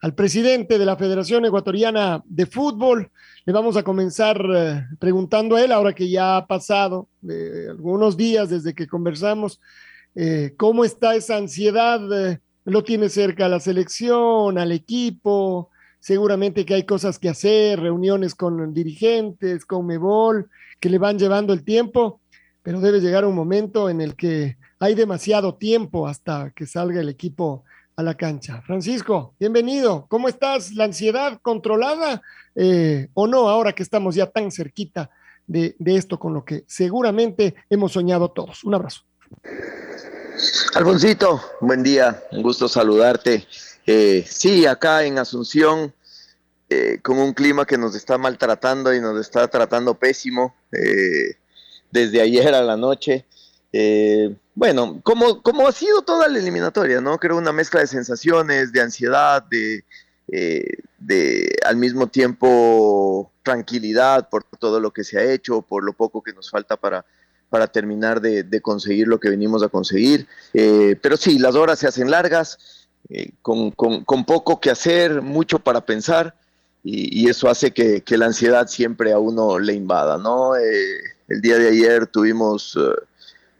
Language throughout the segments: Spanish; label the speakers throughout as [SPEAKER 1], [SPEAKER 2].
[SPEAKER 1] al presidente de la Federación Ecuatoriana de Fútbol, le vamos a comenzar eh, preguntando a él, ahora que ya ha pasado eh, algunos días desde que conversamos, eh, cómo está esa ansiedad, lo tiene cerca a la selección, al equipo, seguramente que hay cosas que hacer, reuniones con dirigentes, con Mebol, que le van llevando el tiempo, pero debe llegar un momento en el que hay demasiado tiempo hasta que salga el equipo a la cancha. Francisco, bienvenido. ¿Cómo estás? ¿La ansiedad controlada eh, o no ahora que estamos ya tan cerquita de, esto con lo que seguramente hemos soñado todos? Un abrazo.
[SPEAKER 2] Alfonsito, buen día, un gusto saludarte. Eh, sí, acá en Asunción, eh, con un clima que nos está maltratando y nos está tratando pésimo desde ayer a la noche. Bueno, como, como ha sido toda la eliminatoria, ¿no? Creo una mezcla de sensaciones, de ansiedad, de, eh, de al mismo tiempo tranquilidad por todo lo que se ha hecho, por lo poco que nos falta para, para terminar de, conseguir lo que venimos a conseguir. Eh, pero sí, las horas se hacen largas, eh, con, poco que hacer, mucho para pensar, y, eso hace que, que, la ansiedad siempre a uno le invada, ¿no? el día de ayer tuvimos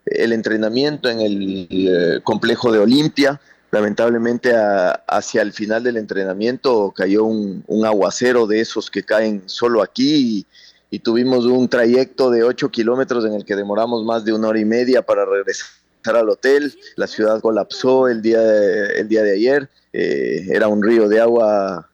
[SPEAKER 2] el entrenamiento en el eh, complejo de Olimpia. Lamentablemente hacia el final del entrenamiento cayó un, aguacero de esos que caen solo aquí y, tuvimos un trayecto de 8 kilómetros en el que demoramos más de una hora y media para regresar al hotel. La ciudad colapsó el día de, el día de ayer. Eh, era un río de agua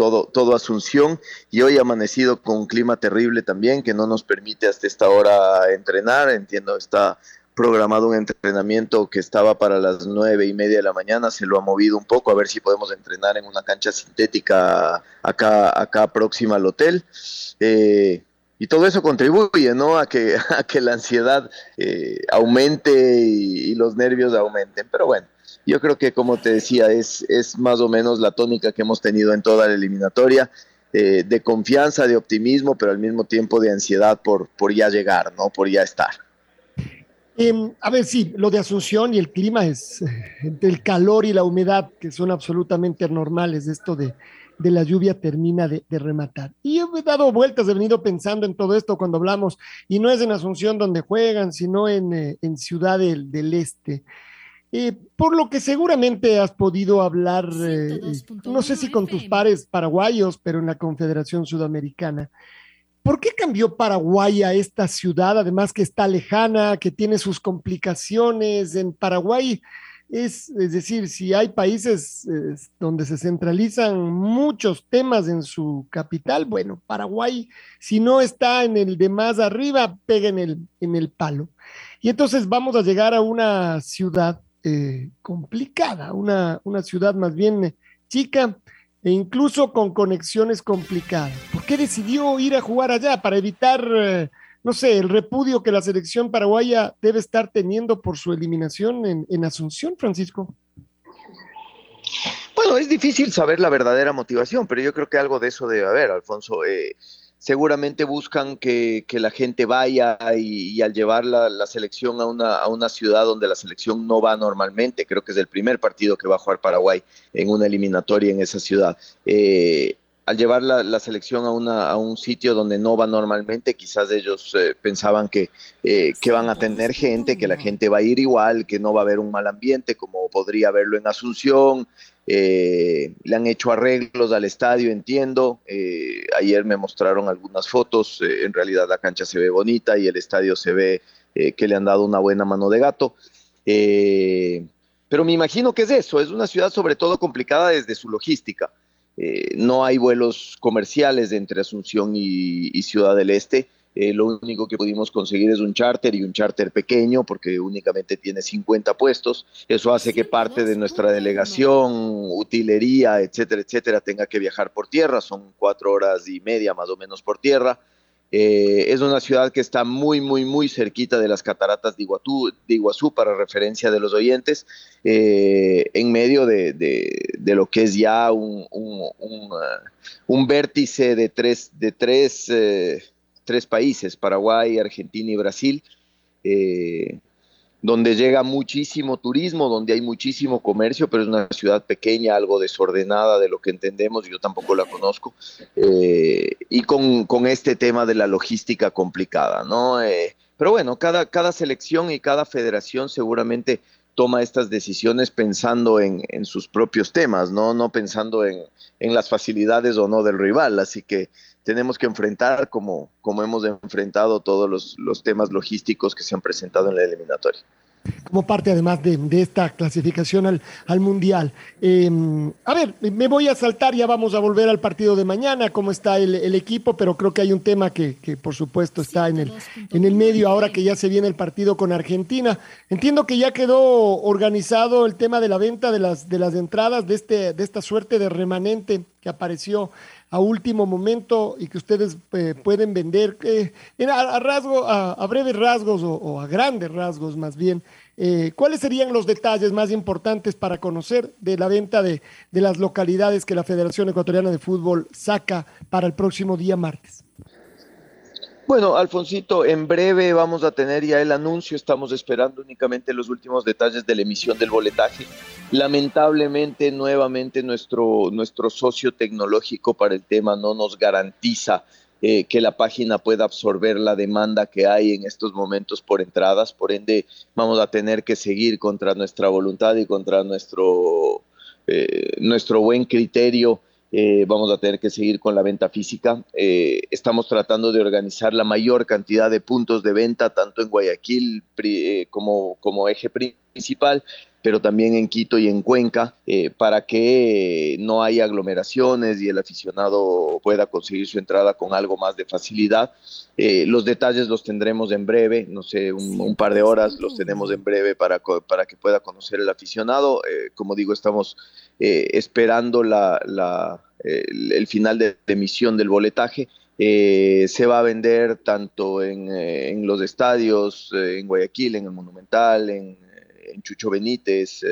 [SPEAKER 2] todo, todo Asunción y hoy amanecido con un clima terrible también que no nos permite hasta esta hora entrenar. Entiendo, está programado un entrenamiento que estaba para las nueve y media de la mañana, se lo ha movido un poco a ver si podemos entrenar en una cancha sintética acá, acá próxima al hotel. Eh, y todo eso contribuye ¿no? a, que, a que la ansiedad eh, aumente y, los nervios aumenten. Pero bueno, yo creo que como te decía, es, es más o menos la tónica que hemos tenido en toda la eliminatoria. Eh, de confianza, de optimismo, pero al mismo tiempo de ansiedad por, por ya llegar, ¿no? Por ya estar.
[SPEAKER 1] Em, a ver, sí, lo de Asunción y el clima es eh, el calor y la humedad, que son absolutamente normales, esto de, la lluvia termina de, rematar. Y he dado vueltas, he venido pensando en todo esto cuando hablamos, y no es en Asunción donde juegan, sino en, eh, Ciudad del, Este. Eh, por lo que seguramente has podido hablar, no sé si con tus pares paraguayos, pero en la Confederación Sudamericana. ¿Por qué cambió Paraguay a esta ciudad, además que está lejana, que tiene sus complicaciones? En Paraguay es, es decir, si hay países donde se centralizan muchos temas en su capital, bueno, Paraguay, si no está en el de más arriba, pega en el, en el palo. Y entonces vamos a llegar a una ciudad eh, complicada, una, una ciudad más bien chica, e incluso con conexiones complicadas. ¿Por qué decidió ir a jugar allá? Para evitar, eh, no sé, el repudio que la selección paraguaya debe estar teniendo por su eliminación en, Asunción, Francisco.
[SPEAKER 2] Bueno, es difícil saber la verdadera motivación, pero yo creo que algo de eso debe haber, Alfonso. Eh, seguramente buscan que, la gente vaya y, al llevar la, selección a una, a una, ciudad donde la selección no va normalmente, creo que es el primer partido que va a jugar Paraguay en una eliminatoria en esa ciudad. Eh, al llevar la, selección a, una, a un sitio donde no va normalmente, quizás ellos eh, pensaban que, eh, que van a tener gente, que la gente va a ir igual, que no va a haber un mal ambiente como podría haberlo en Asunción, eh, le han hecho arreglos al estadio, entiendo. Eh, ayer me mostraron algunas fotos. Eh, en realidad la cancha se ve bonita y el estadio se ve que le han dado una buena mano de gato. Pero me imagino que es eso, es una ciudad sobre todo complicada desde su logística. No hay vuelos comerciales entre Asunción y, Ciudad del Este. Eh, lo único que pudimos conseguir es un charter y un charter pequeño porque únicamente tiene 50 puestos. Eso hace que parte de nuestra delegación, utilería, etcétera, etcétera, tenga que viajar por tierra. Son cuatro horas y media más o menos por tierra. Eh, es una ciudad que está muy, muy, muy cerquita de las cataratas de, Iguazú, para referencia de los oyentes, eh, en medio de, lo que es ya un, uh, vértice de tres, de tres, eh, tres países, Paraguay, Argentina y Brasil donde llega muchísimo turismo, donde hay muchísimo comercio, pero es una ciudad pequeña, algo desordenada de lo que entendemos, yo tampoco la conozco, eh, y con, este tema de la logística complicada, ¿no? Eh, pero bueno, cada, cada selección y cada federación seguramente toma estas decisiones pensando en, sus propios temas, ¿no? No pensando en, las facilidades o no del rival, así que tenemos que enfrentar como, como hemos enfrentado todos los, los temas logísticos que se han presentado en la eliminatoria
[SPEAKER 1] como parte además de, esta clasificación al, al Mundial. Em, a ver, me voy a saltar, ya vamos a volver al partido de mañana, cómo está el, equipo, pero creo que hay un tema que, por supuesto está en el, en el medio ahora que ya se viene el partido con Argentina. Entiendo que ya quedó organizado el tema de la venta de las, de las entradas, de, este, de esta suerte de remanente que apareció a último momento y que ustedes eh, pueden vender eh, a, rasgo, a, breves rasgos o, a grandes rasgos más bien. Eh, ¿Cuáles serían los detalles más importantes para conocer de la venta de, de las localidades que la Federación Ecuatoriana de Fútbol saca para el próximo día martes?
[SPEAKER 2] Bueno, Alfonsito, en breve vamos a tener ya el anuncio, estamos esperando únicamente los últimos detalles de la emisión del boletaje. Lamentablemente, nuevamente nuestro, nuestro socio tecnológico para el tema no nos garantiza eh, que la página pueda absorber la demanda que hay en estos momentos por entradas, por ende vamos a tener que seguir contra nuestra voluntad y contra nuestro, eh, nuestro buen criterio eh, vamos a tener que seguir con la venta física. Eh, estamos tratando de organizar la mayor cantidad de puntos de venta, tanto en Guayaquil eh, como, como eje principal, pero también en Quito y en Cuenca, para que no haya aglomeraciones y el aficionado pueda conseguir su entrada con algo más de facilidad. los detalles los tendremos en breve, no sé, un, par de horas los tenemos en breve para, para que pueda conocer el aficionado. como digo, estamos eh, esperando la, el, final de, emisión del boletaje. Eh, se va a vender tanto en, eh, en los estadios, en Guayaquil, en el Monumental, en, Chucho Benítez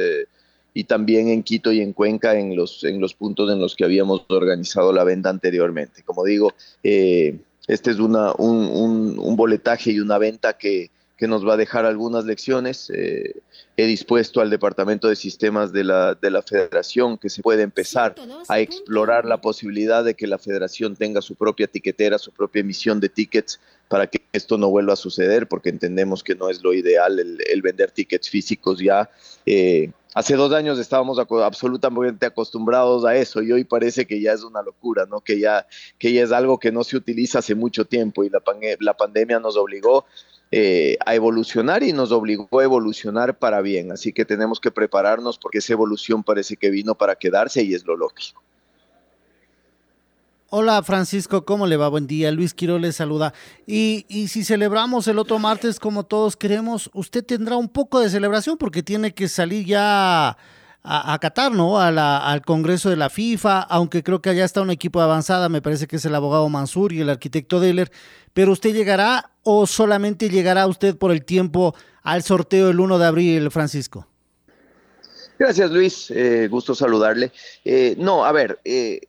[SPEAKER 2] y también en Quito y en Cuenca en los, en los puntos en los que habíamos organizado la venta anteriormente. Como digo, este es una, un, un boletaje y una venta que, que nos va a dejar algunas lecciones. Eh, he dispuesto al Departamento de Sistemas de la, de la Federación que se puede empezar a explorar la posibilidad de que la Federación tenga su propia tiquetera, su propia emisión de tickets para que esto no vuelva a suceder, porque entendemos que no es lo ideal el, vender tickets físicos ya. Eh, hace dos años estábamos absolutamente acostumbrados a eso y hoy parece que ya es una locura, ¿no? Que ya, que ya es algo que no se utiliza hace mucho tiempo y la, la pandemia nos obligó eh, a evolucionar y nos obligó a evolucionar para bien. Así que tenemos que prepararnos porque esa evolución parece que vino para quedarse y es lo lógico.
[SPEAKER 3] Hola Francisco, ¿cómo le va? Buen día. Luis Quiro le saluda. Y, y, si celebramos el otro martes como todos queremos, usted tendrá un poco de celebración porque tiene que salir ya a, Qatar, ¿no? al Congreso de la FIFA, aunque creo que allá está un equipo de avanzada, me parece que es el abogado Mansur y el arquitecto Deller, pero usted llegará o solamente llegará usted por el tiempo al sorteo el 1 de abril, Francisco.
[SPEAKER 2] Gracias, Luis. Eh, gusto saludarle. Eh, no, a ver, eh,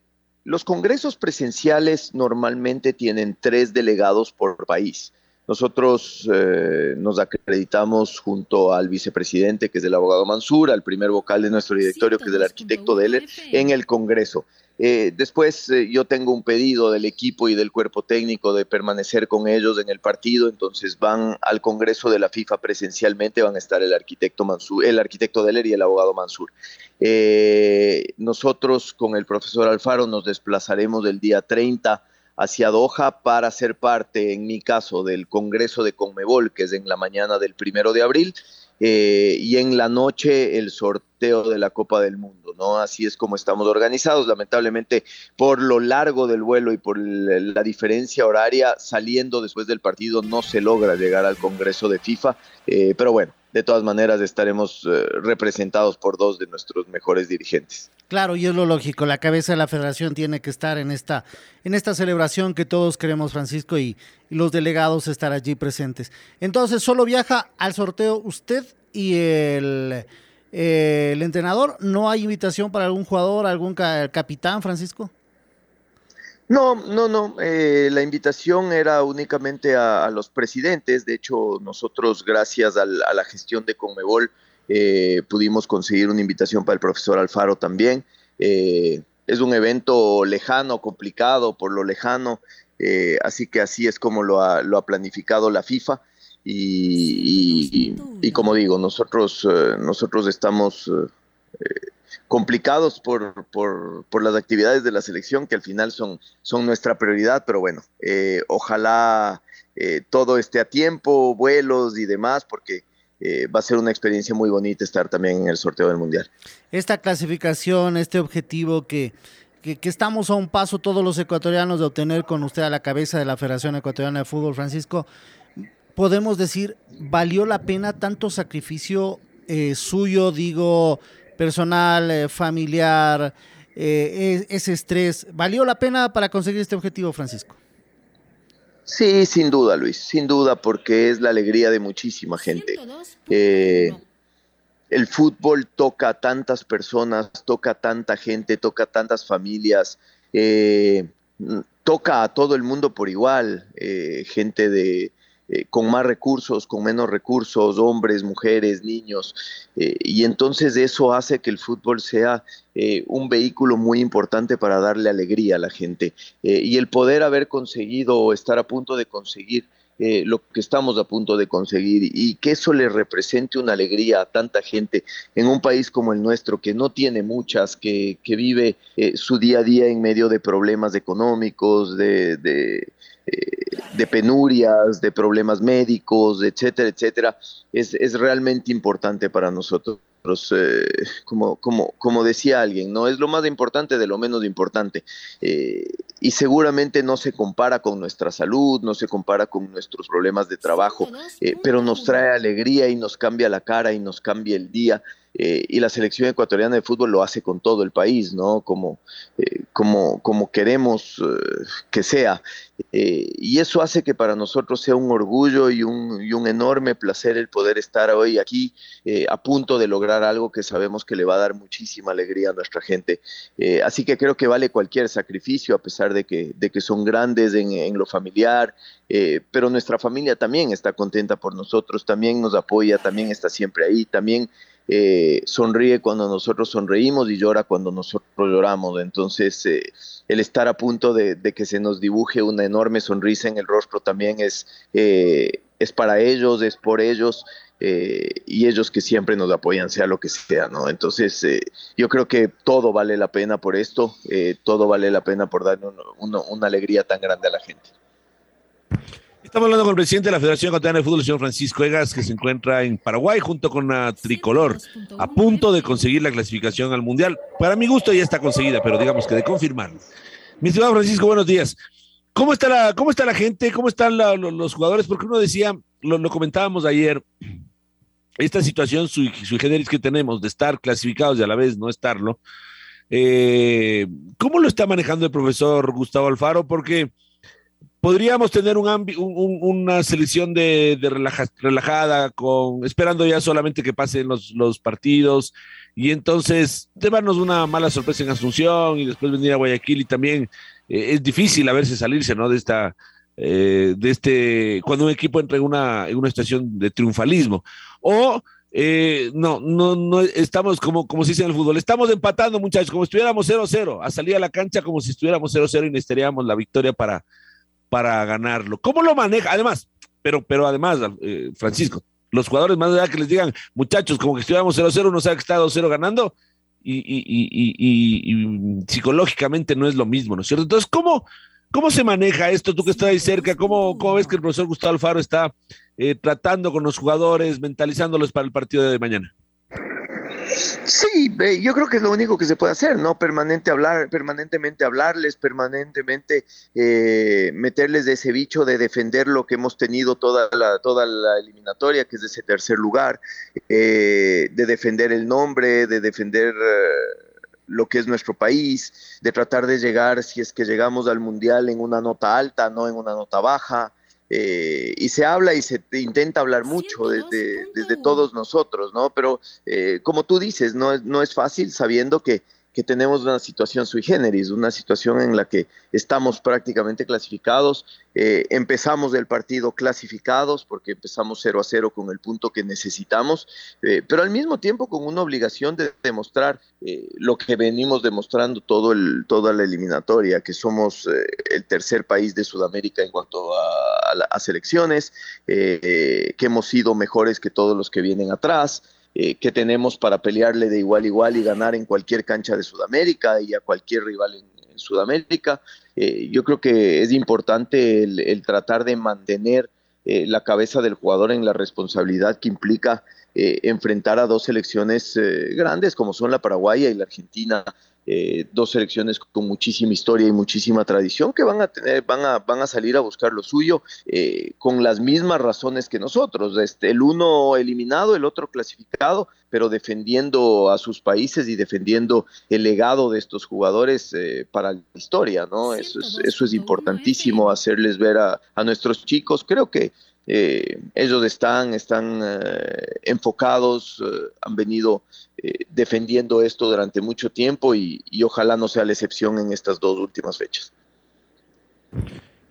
[SPEAKER 2] los congresos presenciales normalmente tienen tres delegados por país. Nosotros eh, nos acreditamos junto al vicepresidente, que es el abogado Mansur, al primer vocal de nuestro directorio, que es el arquitecto Deller, en el Congreso. Eh, después eh, yo tengo un pedido del equipo y del cuerpo técnico de permanecer con ellos en el partido, entonces van al Congreso de la FIFA presencialmente, van a estar el arquitecto Mansur, el arquitecto Deller y el abogado Mansur. nosotros con el profesor Alfaro nos desplazaremos el día 30 hacia Doha para ser parte, en mi caso, del Congreso de Conmebol, que es en la mañana del primero de abril. eh, y en la noche el sorteo de la Copa del Mundo, ¿no? Así es como estamos organizados. Lamentablemente, por lo largo del vuelo y por la diferencia horaria, saliendo después del partido no se logra llegar al Congreso de FIFA, eh, pero bueno, de todas maneras estaremos eh, representados por dos de nuestros mejores dirigentes.
[SPEAKER 3] Claro, y es lo lógico, la cabeza de la federación tiene que estar en esta, en esta celebración que todos queremos, Francisco, y, los delegados estar allí presentes. Entonces, solo viaja al sorteo usted y el, el entrenador. ¿No hay invitación para algún jugador, algún capitán, Francisco?
[SPEAKER 2] No, no, no. Eh, la invitación era únicamente a, los presidentes. De hecho, nosotros, gracias a la gestión de Conmebol, eh, pudimos conseguir una invitación para el profesor Alfaro también. Eh, es un evento lejano, complicado por lo lejano, así que así es como lo ha, planificado la FIFA. Y, y como digo, nosotros, nosotros estamos complicados por, por, las actividades de la selección, que al final son, son nuestra prioridad, pero bueno, eh, ojalá eh, todo esté a tiempo, vuelos y demás, porque eh, va a ser una experiencia muy bonita estar también en el sorteo del Mundial.
[SPEAKER 3] Esta clasificación, este objetivo que, que, estamos a un paso todos los ecuatorianos de obtener con usted a la cabeza de la Federación Ecuatoriana de Fútbol, Francisco, podemos decir, ¿valió la pena tanto sacrificio suyo, digo, personal, eh, familiar, eh, ese estrés. ¿Valió la pena para conseguir este objetivo, Francisco?
[SPEAKER 2] Sí, sin duda, Luis, sin duda, porque es la alegría de muchísima gente. Eh, el fútbol toca a tantas personas, toca a tanta gente, toca a tantas familias, toca a todo el mundo por igual, gente de, eh, con más recursos, con menos recursos, hombres, mujeres, niños. Eh, y entonces eso hace que el fútbol sea eh, un vehículo muy importante para darle alegría a la gente. y el poder haber conseguido o estar a punto de conseguir lo que estamos a punto de conseguir y que eso le represente una alegría a tanta gente en un país como el nuestro que no tiene muchas, que, que vive su día a día en medio de problemas económicos, de, de de penurias, de problemas médicos, etcétera, etcétera, es, es realmente importante para nosotros. Eh, como, como, como decía alguien, no es lo más importante de lo menos importante. Eh, y seguramente no se compara con nuestra salud, no se compara con nuestros problemas de trabajo, eh, pero nos trae alegría y nos cambia la cara y nos cambia el día. Y la selección ecuatoriana de fútbol lo hace con todo el país, ¿no? Como, como, como queremos que sea. y eso hace que para nosotros sea un orgullo y un, y un enorme placer el poder estar hoy aquí a punto de lograr algo que sabemos que le va a dar muchísima alegría a nuestra gente. Eh, así que creo que vale cualquier sacrificio, a pesar de que, de que son grandes en, lo familiar, eh, pero nuestra familia también está contenta por nosotros, también nos apoya, también está siempre ahí, también eh, sonríe cuando nosotros sonreímos y llora cuando nosotros lloramos. Entonces, el estar a punto de, que se nos dibuje una enorme sonrisa en el rostro también es, es para ellos, es por ellos. Eh, y ellos que siempre nos apoyan, sea lo que sea, ¿no? Entonces, eh, yo creo que todo vale la pena por esto, eh, todo vale la pena por dar una alegría tan grande a la gente.
[SPEAKER 4] Estamos hablando con el presidente de la Federación Ecuatoriana de Fútbol, el señor Francisco Egas, que se encuentra en Paraguay junto con la tricolor, a punto de conseguir la clasificación al Mundial. Para mi gusto ya está conseguida, pero digamos que de confirmarlo. Mi estimado Francisco, buenos días. ¿Cómo está la, cómo está la gente? ¿Cómo están los jugadores? Porque uno decía, lo comentábamos ayer, esta situación sui, generis que tenemos de estar clasificados y a la vez no estarlo, eh, ¿cómo lo está manejando el profesor Gustavo Alfaro? Porque podríamos tener un, una selección de, relajada, con, esperando ya solamente que pasen los, los partidos y entonces llevarnos una mala sorpresa en Asunción y después venir a Guayaquil y también eh, es difícil a verse salirse ¿no? de esta eh, de este, cuando un equipo entra en una, en una situación de triunfalismo. O eh, no, no, no, estamos como, como se dice en el fútbol, estamos empatando muchachos, como si estuviéramos 0-0, a salir a la cancha como si estuviéramos 0-0 y necesitaríamos la victoria para, para ganarlo. ¿Cómo lo maneja? Además, pero, pero además, eh, Francisco, los jugadores más allá que les digan, muchachos, como que estuviéramos 0-0, uno sabe que está 2-0 ganando y, y, y, y, psicológicamente no es lo mismo, ¿no es cierto? Entonces, ¿cómo, ¿Cómo se maneja esto? Tú que estás ahí cerca, ¿cómo, cómo ves que el profesor Gustavo Alfaro está eh, tratando con los jugadores, mentalizándolos para el partido de mañana?
[SPEAKER 2] Sí, yo creo que es lo único que se puede hacer, ¿no? Permanente hablar, permanentemente hablarles, permanentemente eh, meterles de ese bicho de defender lo que hemos tenido toda la, toda la eliminatoria, que es ese tercer lugar, eh, de defender el nombre, de defender lo que es nuestro país, de tratar de llegar, si es que llegamos al Mundial, en una nota alta, no en una nota baja. Eh, y se habla y se intenta hablar mucho desde, desde todos nosotros, ¿no? Pero eh, como tú dices, no es, no es fácil sabiendo que que tenemos una situación sui generis, una situación en la que estamos prácticamente clasificados. Eh, empezamos el partido clasificados porque empezamos 0 a 0 con el punto que necesitamos, eh, pero al mismo tiempo con una obligación de demostrar eh, lo que venimos demostrando todo el, toda la eliminatoria, que somos el tercer país de Sudamérica en cuanto a, a selecciones, que hemos sido mejores que todos los que vienen atrás. Eh, que tenemos para pelearle de igual a igual y ganar en cualquier cancha de Sudamérica y a cualquier rival en, Sudamérica. Eh, yo creo que es importante el, tratar de mantener eh, la cabeza del jugador en la responsabilidad que implica enfrentar a dos selecciones grandes como son la Paraguaya y la Argentina eh, dos selecciones con muchísima historia y muchísima tradición que van a tener, van a, van a salir a buscar lo suyo eh, con las mismas razones que nosotros. Este, el uno eliminado, el otro clasificado, pero defendiendo a sus países y defendiendo el legado de estos jugadores eh, para la historia, ¿no? Eso es, eso es importantísimo, hacerles ver a, a nuestros chicos. Creo que eh, ellos están, están eh, enfocados, eh, han venido defendiendo esto durante mucho tiempo y, ojalá no sea la excepción en estas dos últimas fechas.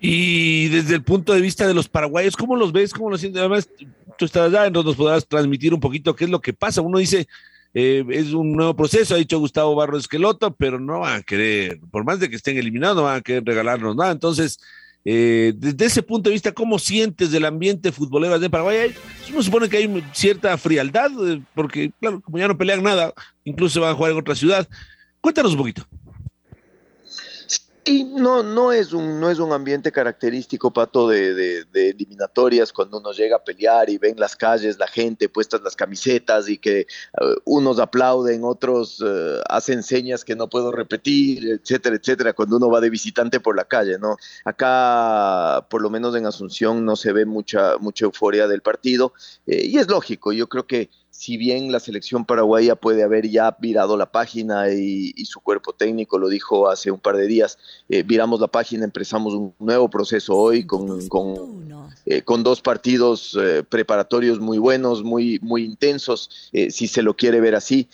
[SPEAKER 4] Y desde el punto de vista de los paraguayos, ¿cómo los ves? ¿Cómo los sientes? Además, tú estás allá, entonces nos podrás transmitir un poquito qué es lo que pasa. Uno dice, es un nuevo proceso, ha dicho Gustavo Barro Esqueloto, pero no van a querer, por más de que estén eliminados, no van a querer regalarnos nada. Entonces, eh, desde ese punto de vista, ¿cómo sientes del ambiente futbolero de Paraguay? Uno supone que hay cierta frialdad, eh, porque, claro, como ya no pelean nada, incluso van a jugar en otra ciudad. Cuéntanos un poquito.
[SPEAKER 2] Y no, no, es un, no es un ambiente característico, Pato, de, eliminatorias, cuando uno llega a pelear y ven las calles, la gente puestas las camisetas y que eh, unos aplauden, otros eh, hacen señas que no puedo repetir, etcétera, etcétera, cuando uno va de visitante por la calle, ¿no? Acá, por lo menos en Asunción, no se ve mucha, mucha euforia del partido eh, y es lógico, yo creo que si bien la selección paraguaya puede haber ya virado la página y, su cuerpo técnico lo dijo hace un par de días, eh, viramos la página, empezamos un nuevo proceso hoy con, con, eh, dos partidos eh, preparatorios muy buenos, muy, muy intensos, si se lo quiere ver así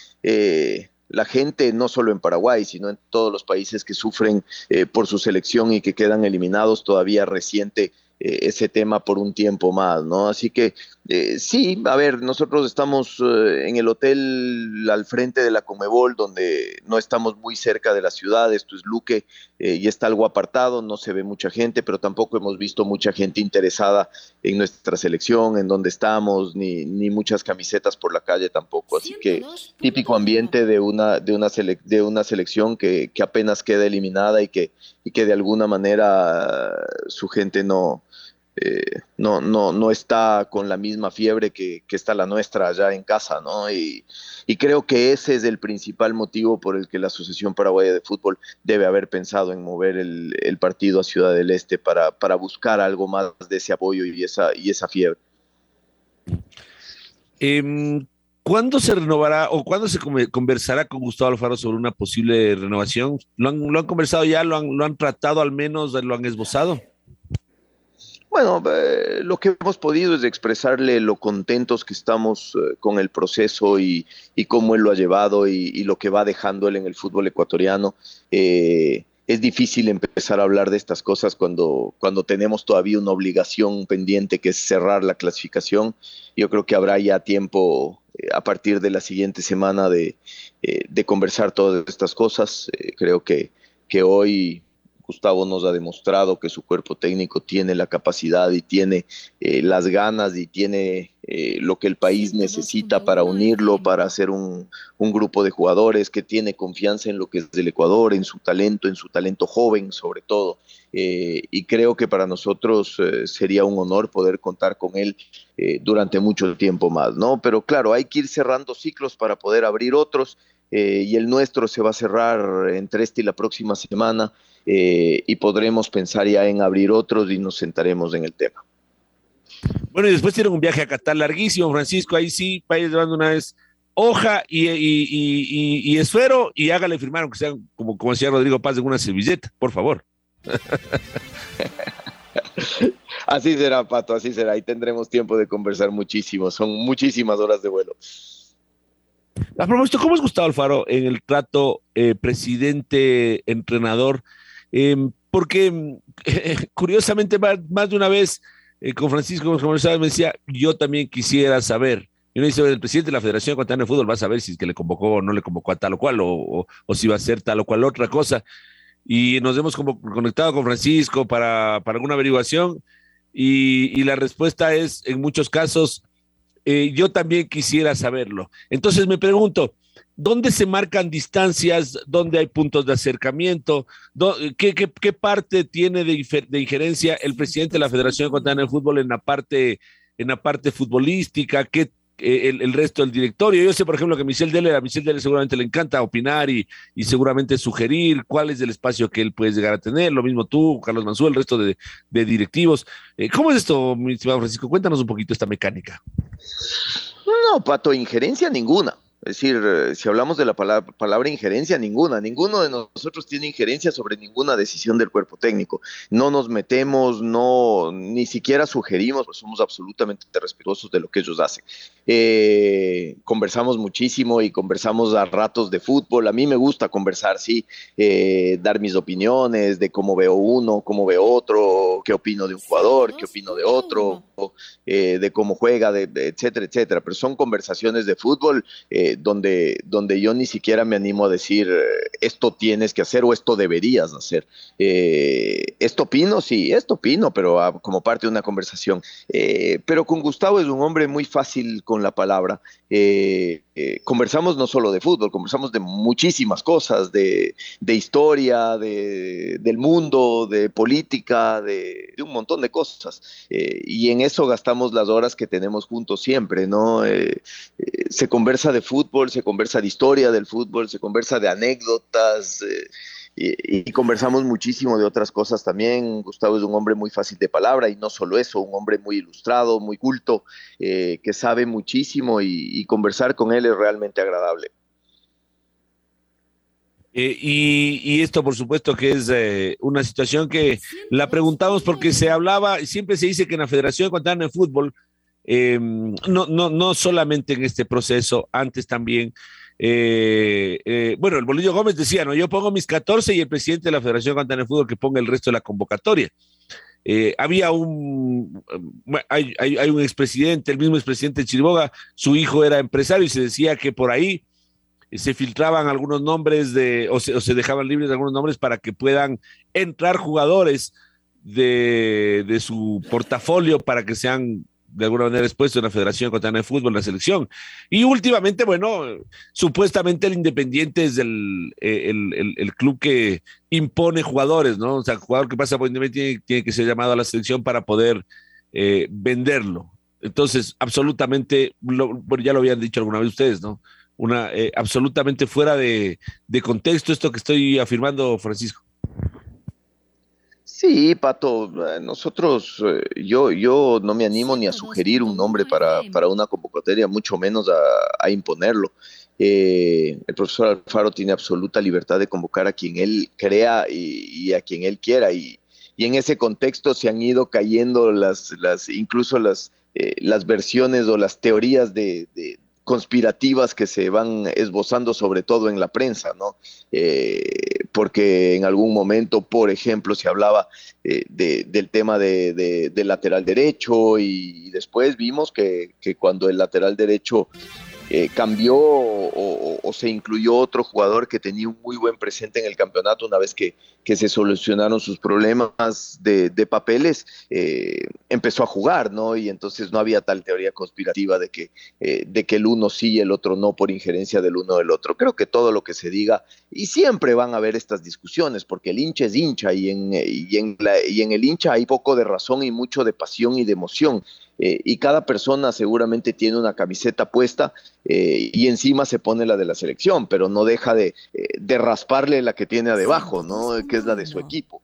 [SPEAKER 2] la gente, no solo en Paraguay, sino en todos los países que sufren por su selección y que quedan eliminados, todavía reciente eh, ese tema por un tiempo más, ¿no? Así que eh, sí, a ver, nosotros estamos eh, en el hotel al frente de la Comebol, donde no estamos muy cerca de la ciudad, esto es Luque, y está algo apartado, no se ve mucha gente, pero tampoco hemos visto mucha gente interesada en nuestra selección, en donde estamos, ni, ni muchas camisetas por la calle tampoco, así que típico ambiente de una, de una, de una selección que, que apenas queda eliminada y que, y que de alguna manera su gente no, eh, no, no, no está con la misma fiebre que, está la nuestra allá en casa, ¿no? Y, creo que ese es el principal motivo por el que la Asociación Paraguaya de Fútbol debe haber pensado en mover el, partido a Ciudad del Este para, para, buscar algo más de ese apoyo y esa, y esa fiebre.
[SPEAKER 4] Em, ¿Cuándo se renovará o cuándo se conversará con Gustavo Alfaro sobre una posible renovación? ¿Lo han, lo han conversado ya? ¿Lo han, ¿Lo han tratado al menos? ¿Lo han esbozado?
[SPEAKER 2] Bueno, eh, lo que hemos podido es expresarle lo contentos que estamos eh, con el proceso y, cómo él lo ha llevado y, lo que va dejando él en el fútbol ecuatoriano. Eh, es difícil empezar a hablar de estas cosas cuando, cuando tenemos todavía una obligación pendiente que es cerrar la clasificación. Yo creo que habrá ya tiempo a partir de la siguiente semana de, de conversar todas estas cosas. creo que, que hoy Gustavo nos ha demostrado que su cuerpo técnico tiene la capacidad y tiene eh, las ganas y tiene eh, lo que el país necesita para unirlo, para hacer un, un, grupo de jugadores que tiene confianza en lo que es del Ecuador, en su talento, en su talento joven sobre todo. Eh, y creo que para nosotros sería un honor poder contar con él durante mucho tiempo más, ¿no? Pero claro, hay que ir cerrando ciclos para poder abrir otros. y el nuestro se va a cerrar entre este y la próxima semana. Eh, y podremos pensar ya en abrir otros y nos sentaremos en el tema.
[SPEAKER 4] Bueno, y después tienen un viaje a Qatar larguísimo, Francisco, ahí sí, ir llevando una vez hoja y, y, y, esfero y hágale firmar, aunque sea, como, como decía Rodrigo Paz, de una servilleta, por favor.
[SPEAKER 2] así será, Pato, así será. Ahí tendremos tiempo de conversar muchísimo. Son muchísimas horas de vuelo.
[SPEAKER 4] A propósito, ¿cómo es Gustavo Alfaro en el trato eh, presidente-entrenador? Em, porque curiosamente más, de una vez eh, con Francisco conversaba me decía, yo también quisiera saber. Y uno dice, el presidente de la Federación Ecuatoriana de Fútbol va a saber si es que le convocó o no le convocó a tal o cual, o, si va a ser tal o cual otra cosa. Y nos hemos como conectado con Francisco para, para alguna averiguación y, la respuesta es, en muchos casos, eh, yo también quisiera saberlo. Entonces me pregunto, ¿Dónde se marcan distancias? ¿Dónde hay puntos de acercamiento? ¿Qué, parte tiene de, injerencia el presidente de la Federación Ecuatoriana de Fútbol en la parte, en la parte futbolística? ¿Qué, eh, el, resto del directorio? Yo sé, por ejemplo, que Michel Dele, a Michel Dele seguramente le encanta opinar y, seguramente sugerir cuál es el espacio que él puede llegar a tener. Lo mismo tú, Carlos Mansú, el resto de, directivos. Eh, ¿Cómo es esto, mi estimado Francisco? Cuéntanos un poquito esta mecánica.
[SPEAKER 2] No, Pato, injerencia ninguna. Es decir, eh, si hablamos de la palabra, injerencia, ninguna, ninguno de nosotros tiene injerencia sobre ninguna decisión del cuerpo técnico. No nos metemos, no, ni siquiera sugerimos, pues somos absolutamente respetuosos de lo que ellos hacen. Eh, conversamos muchísimo y conversamos a ratos de fútbol. A mí me gusta conversar, sí, eh, dar mis opiniones de cómo veo uno, cómo veo otro, qué opino de un jugador, qué opino de otro, de cómo juega, de, etcétera, etcétera. Pero son conversaciones de fútbol donde, donde yo ni siquiera me animo a decir eh, esto tienes que hacer o esto deberías hacer. Eh, esto opino, sí, esto opino, pero ah, como parte de una conversación. Eh, pero con Gustavo es un hombre muy fácil con la palabra. conversamos no solo de fútbol, conversamos de muchísimas cosas, de, historia, de, del mundo, de política, de, un montón de cosas. y en eso gastamos las horas que tenemos juntos siempre, ¿no? se conversa de fútbol se conversa de historia del fútbol, se conversa de anécdotas eh, y, conversamos muchísimo de otras cosas también. Gustavo es un hombre muy fácil de palabra y no solo eso, un hombre muy ilustrado, muy culto, eh, que sabe muchísimo y, conversar con él es realmente agradable.
[SPEAKER 4] Eh, y, esto, por supuesto, que es una situación que la preguntamos porque se hablaba, siempre se dice que en la Federación Ecuatoriana de Fútbol eh, no, no, no solamente en este proceso, antes también. Eh, eh, bueno, el Bolillo Gómez decía, no, yo pongo mis 14 y el presidente de la Federación Cantana de Fútbol que ponga el resto de la convocatoria. había un, hay, hay, un expresidente, el mismo expresidente de Chiriboga, su hijo era empresario y se decía que por ahí se filtraban algunos nombres de, o se, o se dejaban libres algunos nombres para que puedan entrar jugadores de, de su portafolio para que sean de alguna manera expuesto en la Federación Ecuatoriana de Fútbol, en la selección. Y últimamente, bueno, supuestamente el Independiente es el, el, club que impone jugadores, ¿no? O sea, el jugador que pasa por Independiente tiene, que ser llamado a la selección para poder eh, venderlo. Entonces, absolutamente, ya lo habían dicho alguna vez ustedes, ¿no? Una, eh, absolutamente fuera de, de contexto esto que estoy afirmando, Francisco.
[SPEAKER 2] Sí, Pato, eh, nosotros, eh, yo, yo no me animo ni a sugerir un nombre para, para una convocatoria, mucho menos a, imponerlo. Eh, el profesor Alfaro tiene absoluta libertad de convocar a quien él crea y, a quien él quiera. Y, en ese contexto se han ido cayendo las, las incluso las, las versiones o las teorías de, conspirativas que se van esbozando sobre todo en la prensa, ¿no? Eh, porque en algún momento, por ejemplo, se hablaba eh, del tema del lateral derecho y, después vimos que, cuando el lateral derecho eh, cambió o, se incluyó otro jugador que tenía un muy buen presente en el campeonato una vez que, que se solucionaron sus problemas de, papeles, eh, empezó a jugar, ¿no? Y entonces no había tal teoría conspirativa de que, eh, de que el uno sí y el otro no por injerencia del uno del otro. Creo que todo lo que se diga, y siempre van a haber estas discusiones, porque el hincha es hincha y en, y en, y en el hincha hay poco de razón y mucho de pasión y de emoción. Eh, y cada persona seguramente tiene una camiseta puesta eh, y encima se pone la de la selección, pero no deja de, eh, de rasparle la que tiene debajo, ¿no? que es la de su equipo.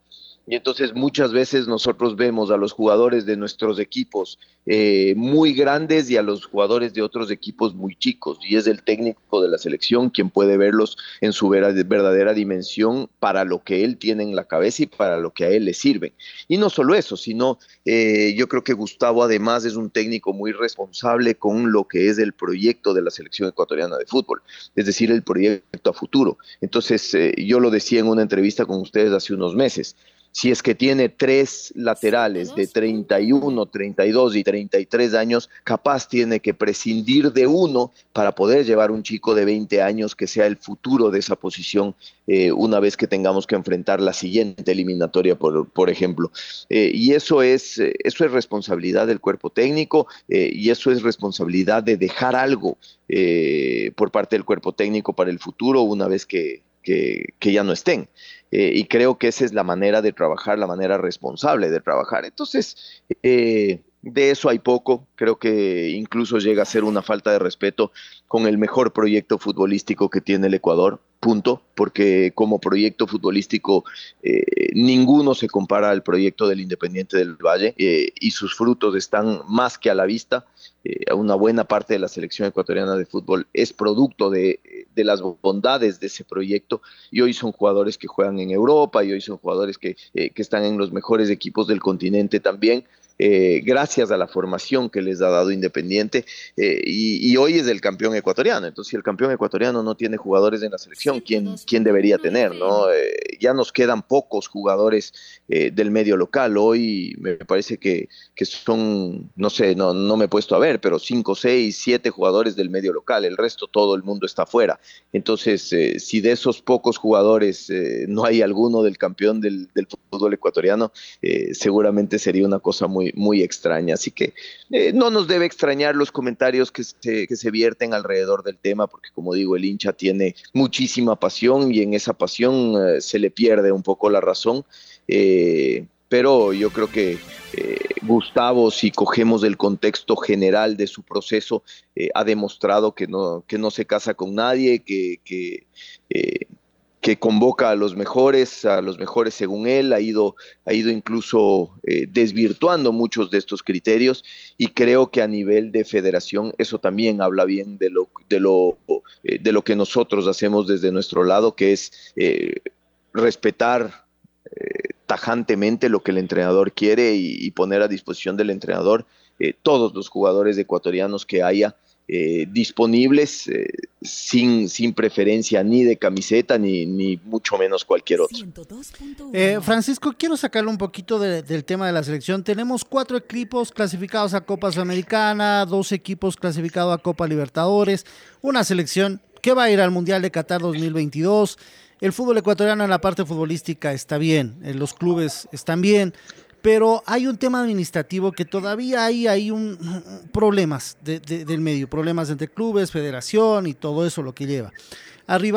[SPEAKER 2] Y entonces muchas veces nosotros vemos a los jugadores de nuestros equipos eh, muy grandes y a los jugadores de otros equipos muy chicos. Y es el técnico de la selección quien puede verlos en su verdadera dimensión para lo que él tiene en la cabeza y para lo que a él le sirven. Y no solo eso, sino eh, yo creo que Gustavo además es un técnico muy responsable con lo que es el proyecto de la selección ecuatoriana de fútbol, es decir, el proyecto a futuro. Entonces, eh, yo lo decía en una entrevista con ustedes hace unos meses si es que tiene tres laterales de 31, 32 y 33 años, capaz tiene que prescindir de uno para poder llevar un chico de 20 años que sea el futuro de esa posición eh, una vez que tengamos que enfrentar la siguiente eliminatoria, por, por ejemplo. Eh, y eso es, eh, eso es responsabilidad del cuerpo técnico y eso es responsabilidad de dejar algo por parte del cuerpo técnico para el futuro una vez que, que, ya no estén. Eh, y creo que esa es la manera de trabajar, la manera responsable de trabajar. Entonces, eh, de eso hay poco, creo que incluso llega a ser una falta de respeto con el mejor proyecto futbolístico que tiene el Ecuador, punto, porque como proyecto futbolístico eh, ninguno se compara al proyecto del Independiente del Valle y sus frutos están más que a la vista. una buena parte de la selección ecuatoriana de fútbol es producto de las bondades de ese proyecto y hoy son jugadores que juegan en Europa y hoy son jugadores eh, que están en los mejores equipos del continente también. Eh, gracias a la formación que les ha dado Independiente eh, y, hoy es el campeón ecuatoriano. Entonces, si el campeón ecuatoriano no tiene jugadores en la selección, ¿quién, quién debería tener? ¿no? ya nos quedan pocos jugadores del medio local. Hoy me parece que, que, son, no sé, no, no me he puesto a ver, pero cinco, seis, siete jugadores del medio local. El resto, todo el mundo está afuera. Entonces, si de esos pocos jugadores no hay alguno del campeón del, del fútbol ecuatoriano, seguramente sería una cosa muy, muy, extraña. Así que eh, no nos debe extrañar los comentarios que se, que se vierten alrededor del tema, porque como digo, el hincha tiene muchísima pasión y en esa pasión eh, se le pierde un poco la razón. Eh, pero yo creo que Gustavo, si cogemos el contexto general de su proceso, ha demostrado que no, que no se casa con nadie, que, que que convoca a los mejores, a los mejores según él, ha ido, ha ido incluso eh, desvirtuando muchos de estos criterios y creo que a nivel de federación eso también habla bien de lo, de lo, eh, de lo que nosotros hacemos desde nuestro lado, que es eh, respetar tajantemente lo que el entrenador quiere y poner a disposición del entrenador todos los jugadores ecuatorianos que haya eh, disponibles eh, sin, sin preferencia ni de camiseta ni, ni mucho menos cualquier otro.
[SPEAKER 3] Eh, Francisco, quiero sacarle un poquito del tema de la selección. Tenemos cuatro equipos clasificados a Copa Sudamericana, dos equipos clasificados a Copa Libertadores, una selección que va a ir al Mundial de Qatar 2022. El fútbol ecuatoriano en la parte futbolística está bien, los clubes están bien, pero hay un tema administrativo que todavía hay, hay un, problemas del medio, problemas entre clubes, federación y todo eso lo que lleva. Arriba